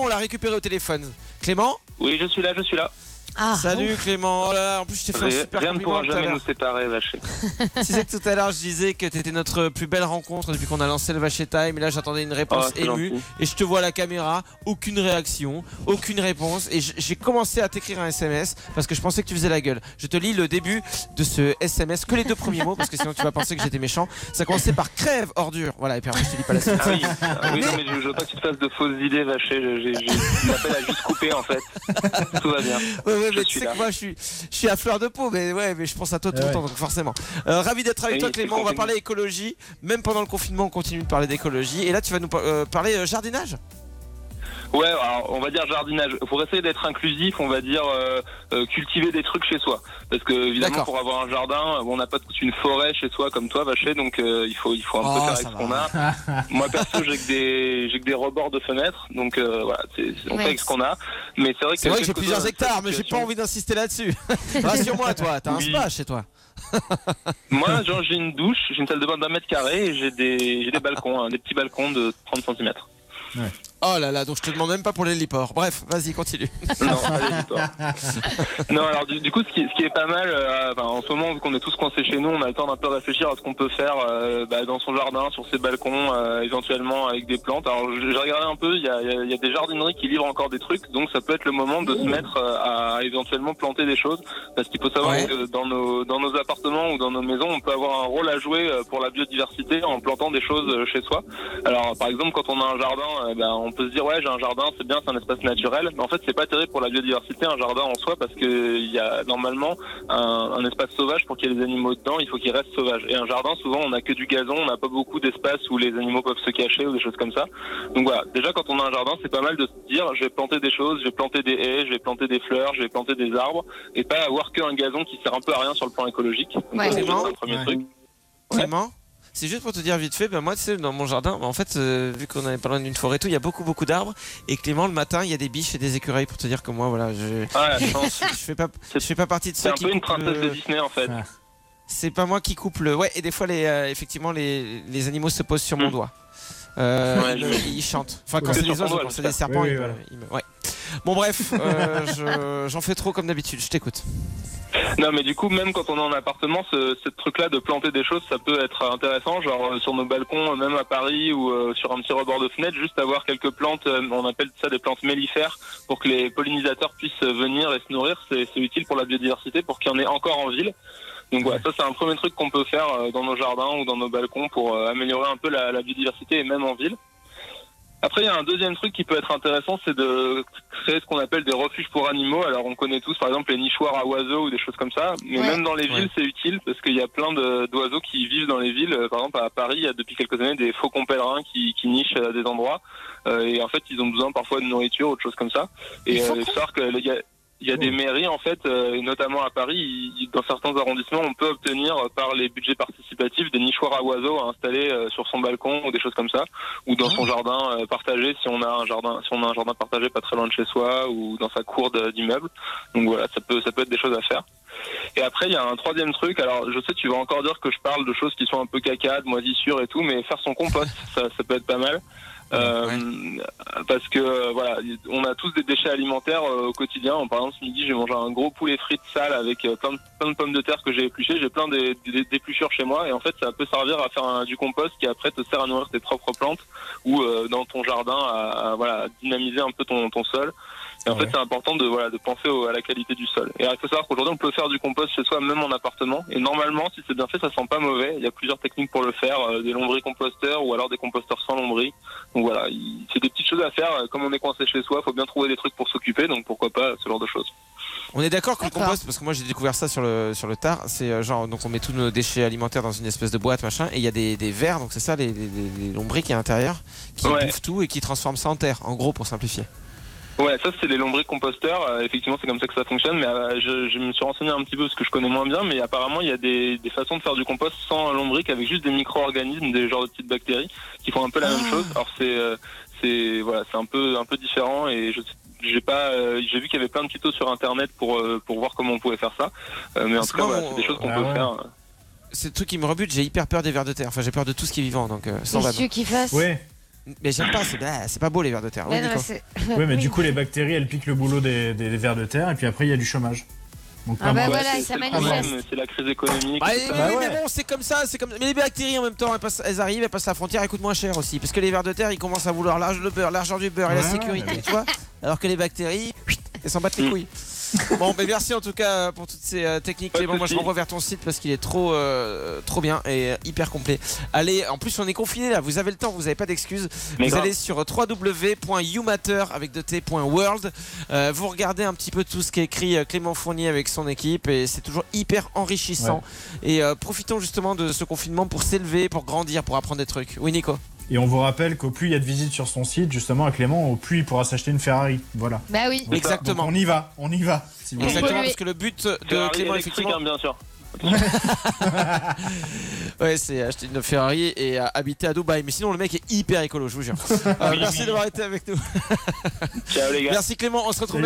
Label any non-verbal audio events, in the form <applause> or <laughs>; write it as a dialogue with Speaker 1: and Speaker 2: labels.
Speaker 1: On l'a récupéré au téléphone. Clément?
Speaker 2: Oui, je suis là, je suis là.
Speaker 3: Ah,
Speaker 1: Salut Clément. Oh là là, en plus, je t'ai fait un
Speaker 2: Rien
Speaker 1: super
Speaker 2: rien ne pourra
Speaker 1: à
Speaker 2: jamais nous séparer, vaché.
Speaker 1: Tu sais que tout à l'heure, je disais que t'étais notre plus belle rencontre depuis qu'on a lancé le Vacher Time. Et là, j'attendais une
Speaker 2: Oh,
Speaker 1: réponse
Speaker 2: c'est
Speaker 1: émue.
Speaker 2: gentil.
Speaker 1: Et je te vois à la caméra, aucune réaction, aucune réponse. Et j'ai commencé à t'écrire un SMS parce que je pensais que tu faisais la gueule. Je te lis le début de ce SMS, que les deux premiers mots, parce que sinon tu vas penser que j'étais méchant. Ça commençait par crève, ordure. Voilà, et puis après, je te dis pas la suite.
Speaker 2: Ah oui, ah oui, non, mais je je veux pas que tu te fasses de fausses idées, vaché. J'ai- L'appel a juste coupé, en fait. Tout va bien.
Speaker 1: Ouais, ouais, mais tu sais
Speaker 2: là.
Speaker 1: que moi, je suis, je suis à fleur de peau, mais ouais, mais je pense à toi tout
Speaker 4: Ouais.
Speaker 1: le temps, donc forcément. Euh, ravi d'être avec
Speaker 2: Oui,
Speaker 1: toi, Clément. On va parler écologie. Même pendant le confinement, on continue de parler d'écologie. Et là, tu vas nous par- euh, parler euh, jardinage.
Speaker 2: Ouais, alors, on va dire jardinage. Pour essayer d'être inclusif, on va dire euh, euh, cultiver des trucs chez soi. Parce que évidemment, pour avoir un jardin, on n'a pas toute une forêt chez soi comme toi, vaché. Donc euh, il faut il faut un
Speaker 1: Oh,
Speaker 2: peu faire
Speaker 1: ça
Speaker 2: avec ce qu'on a. <laughs> Moi perso, j'ai que des j'ai que des rebords de fenêtres, donc euh, voilà, c'est on
Speaker 3: Ouais.
Speaker 2: fait avec ce qu'on a. Mais c'est vrai que
Speaker 1: C'est vrai que j'ai plusieurs hectares, mais j'ai pas envie d'insister là-dessus. <laughs> <laughs> Rassure-moi, toi, t'as un spa chez toi.
Speaker 2: Moi, genre, j'ai une douche, j'ai une salle de bain d'un mètre carré et j'ai des j'ai des balcons, hein, des petits balcons de 30 cm.
Speaker 1: Oh là là, donc je te demande même pas pour les liports. Bref, vas-y, continue.
Speaker 2: Non, <laughs> alors du, du coup, ce qui, ce qui est pas mal, euh, en ce moment, vu qu'on est tous coincés chez nous, on a le temps d'un peu réfléchir à ce qu'on peut faire euh, bah, dans son jardin, sur ses balcons, euh, éventuellement avec des plantes. Alors, j'ai regardé un peu, il y a, il y a- y a des jardineries qui livrent encore des trucs, donc ça peut être le moment de se mettre euh, à éventuellement planter des choses, parce qu'il faut savoir
Speaker 1: Ouais.
Speaker 2: que dans nos, dans nos appartements ou dans nos maisons, on peut avoir un rôle à jouer euh, pour la biodiversité en plantant des choses chez soi. Alors, par exemple, quand on a un jardin, ben, on peut se dire ouais, j'ai un jardin, c'est bien, c'est un espace naturel. Mais en fait, c'est pas terrible pour la biodiversité un jardin en soi parce que il y a normalement un, un espace sauvage pour qu'il y ait des animaux dedans. Il faut qu'il reste sauvage. Et un jardin, souvent, on a que du gazon, on n'a pas beaucoup d'espace où les animaux peuvent se cacher ou des choses comme ça. Donc voilà. Déjà, quand on a un jardin, c'est pas mal de se dire je vais planter des choses, je vais planter des haies, je vais planter des fleurs, je vais planter des arbres et pas avoir qu'un gazon qui sert un peu à rien sur le plan écologique. Donc,
Speaker 3: Ouais.
Speaker 2: ça, c'est
Speaker 1: Vraiment
Speaker 2: le premier
Speaker 4: Ouais.
Speaker 2: truc.
Speaker 1: Clément c'est juste pour te dire vite fait, ben moi tu sais dans mon jardin, ben, en fait euh, vu qu'on avait pas loin d'une forêt et tout, il y a beaucoup beaucoup d'arbres et Clément le matin il y a des biches et des écureuils pour te dire que moi voilà je
Speaker 2: Ah, <laughs>
Speaker 1: je fais pas je fais pas partie de
Speaker 2: C'est
Speaker 1: ceux
Speaker 2: un
Speaker 1: qui
Speaker 2: peu une princesse
Speaker 1: le-
Speaker 2: de Disney en fait.
Speaker 4: Ah.
Speaker 1: C'est pas moi qui coupe le. Ouais, et des fois, les, euh, effectivement, les, les animaux se posent sur mon
Speaker 2: Mm.
Speaker 1: doigt. Euh,
Speaker 2: Ouais,
Speaker 1: ils,
Speaker 2: je-
Speaker 1: me- ils chantent. Enfin, quand c'est des oiseaux, quand c'est des serpents,
Speaker 4: Oui,
Speaker 1: ils
Speaker 4: oui,
Speaker 1: me-
Speaker 4: voilà.
Speaker 1: ils me- ouais. Bon, bref, euh, je- j'en fais trop comme d'habitude. Je t'écoute.
Speaker 2: Non, mais du coup, même quand on est en appartement, ce, ce truc-là de planter des choses, ça peut être intéressant. Genre euh, sur nos balcons, euh, même à Paris ou euh, sur un petit rebord de fenêtre, juste avoir quelques plantes. euh, on appelle ça des plantes mellifères pour que les pollinisateurs puissent venir et se nourrir. C'est utile pour la biodiversité, pour qu'il y en ait encore en ville. Donc voilà, ça c'est un premier truc qu'on peut faire dans nos jardins ou dans nos balcons pour améliorer un peu la, la biodiversité et même en ville. Après, il y a un deuxième truc qui peut être intéressant, c'est de créer ce qu'on appelle des refuges pour animaux. Alors, on connaît tous, par exemple, les nichoirs à oiseaux ou des choses comme ça. Mais
Speaker 3: Ouais.
Speaker 2: même dans les
Speaker 1: Ouais.
Speaker 2: villes, c'est utile parce qu'il y a plein d'oiseaux qui vivent dans les villes. Euh, Par exemple, à Paris, il y a depuis quelques années des faucons pèlerins qui, qui nichent à des endroits. Euh, et en fait, ils ont besoin parfois de nourriture ou de choses comme ça. Et euh, il faut savoir que les gars- il y a des mairies en fait, euh, et notamment à Paris, dans certains arrondissements, on peut obtenir par les budgets participatifs des à oiseaux à installer euh, sur son balcon ou des choses comme ça, ou dans son jardin euh, partagé si on a un jardin, si on a un jardin partagé pas très loin de chez soi ou dans sa cour d'immeuble. Donc voilà, ça peut ça peut être des choses à faire. Et après, il y a un troisième truc. Alors, je sais, tu vas encore dire que je parle de choses qui sont un peu caca, de moisissures et tout, mais faire son compost, <laughs> ça, ça peut être pas mal. Euh, Parce que euh, voilà, on a tous des déchets alimentaires euh, au quotidien. Par exemple, ce midi, j'ai mangé un gros poulet frites sale avec plein, de, plein de pommes de terre que j'ai épluchées. J'ai plein d'épluchures chez moi, et en fait, ça peut servir à faire un- du compost qui après te sert à nourrir tes propres plantes ou euh, dans ton jardin à, à, voilà dynamiser un peu ton, ton sol. Et en
Speaker 4: Ouais.
Speaker 2: fait, c'est important de voilà de penser au- à la qualité du sol. Et alors, il faut savoir qu'aujourd'hui, on peut faire du compost chez soi, même en appartement. Et normalement, si c'est bien fait, ça sent pas mauvais. Il y a plusieurs techniques pour le faire, euh, des lombricomposteurs ou alors des composteurs sans lombris. Donc voilà, il- c'est des petites choses à faire. Euh, Comme on est coincé chez soi, faut bien trouver des trucs pour s'occuper. Donc pourquoi pas ce genre de choses.
Speaker 1: On est d'accord que le compost, parce que moi j'ai découvert ça sur le, sur le tard, c'est euh, genre, donc on met tous nos déchets alimentaires dans une espèce de boîte, machin, et il y a des, des vers, donc c'est ça, les, les, les- les lombrics à l'intérieur, qui
Speaker 2: Ouais.
Speaker 1: bouffent tout et qui transforment ça en terre, en gros, pour simplifier.
Speaker 2: Ouais, ça c'est les lombricomposteurs. Euh, effectivement, c'est comme ça que ça fonctionne. Mais euh, je, je me suis renseigné un petit peu parce que je connais moins bien. Mais apparemment, il y a des, des façons de faire du compost sans lombric avec juste des micro-organismes, des genres de petites bactéries qui font un peu la même
Speaker 3: Ah.
Speaker 2: chose. Alors c'est euh, c'est voilà, c'est un peu un peu différent et je j'ai pas euh, j'ai vu qu'il y avait plein de tutos sur internet pour euh, pour voir comment on pouvait faire ça. Euh, mais en tout cas, voilà, c'est des choses qu'on
Speaker 4: ah
Speaker 2: peut
Speaker 4: ouais.
Speaker 2: faire.
Speaker 1: C'est le truc qui me rebute, j'ai hyper peur des vers de terre, enfin j'ai peur de tout ce qui est vivant, donc euh, sans
Speaker 3: Les
Speaker 1: vanne.
Speaker 3: yeux qui fassent.
Speaker 4: Ouais.
Speaker 1: Mais j'aime pas, c'est bah, c'est pas beau les vers de terre. Oui, Nico. <laughs>
Speaker 4: Oui, mais
Speaker 3: Oui.
Speaker 4: du coup, les bactéries, elles piquent le boulot des, des, des vers de terre, et puis après, il y a du chômage. Donc,
Speaker 3: Ah
Speaker 4: pas
Speaker 3: bah voilà, ça manifeste.
Speaker 2: problème, C'est la crise économique.
Speaker 1: Bah,
Speaker 2: tout
Speaker 1: oui,
Speaker 2: ça.
Speaker 4: Bah
Speaker 1: oui,
Speaker 4: ouais.
Speaker 1: mais bon, c'est comme ça, c'est comme. Mais les bactéries en même temps, elles, passent- elles arrivent, elles passent la frontière, elles coûtent moins cher aussi, parce que les vers de terre, ils commencent à vouloir l'argent, le beurre, l'argent du beurre et la
Speaker 4: Ouais,
Speaker 1: sécurité,
Speaker 4: ouais.
Speaker 1: tu vois. Alors que les bactéries, elles s'en battent les
Speaker 2: Mm.
Speaker 1: couilles. Bon, mais merci en tout cas pour toutes ces euh, techniques. Clément, moi je renvoie vers ton site parce qu'il est trop, euh, trop bien et euh, hyper complet. Allez, en plus on est confiné là, vous avez le temps, vous n'avez pas d'excuses. Vous
Speaker 2: grave.
Speaker 1: allez sur www.youmatter avec de t.world. Euh, vous regardez un petit peu tout ce qui est écrit euh, Clément Fournier avec son équipe et c'est toujours hyper enrichissant. Et euh, profitons justement de ce confinement pour s'élever, pour grandir, pour apprendre des trucs. Oui, Nico.
Speaker 4: Et on vous rappelle qu'au plus il y a de visites sur son site, justement, à Clément, au plus il pourra s'acheter une Ferrari. Voilà.
Speaker 3: Bah oui.
Speaker 4: Donc,
Speaker 1: Exactement.
Speaker 4: donc on y va, on y va. si vous voulez.
Speaker 1: Exactement, parce que le but de
Speaker 2: Ferrari
Speaker 1: Clément, effectivement,
Speaker 2: hein, bien sûr. <laughs>
Speaker 1: ouais, c'est acheter une Ferrari et euh, habiter à Dubaï. Mais sinon, le mec est hyper écolo, je vous jure. <laughs> Euh, merci d'avoir été avec nous.
Speaker 2: Ciao les gars.
Speaker 1: Merci Clément, on se retrouve.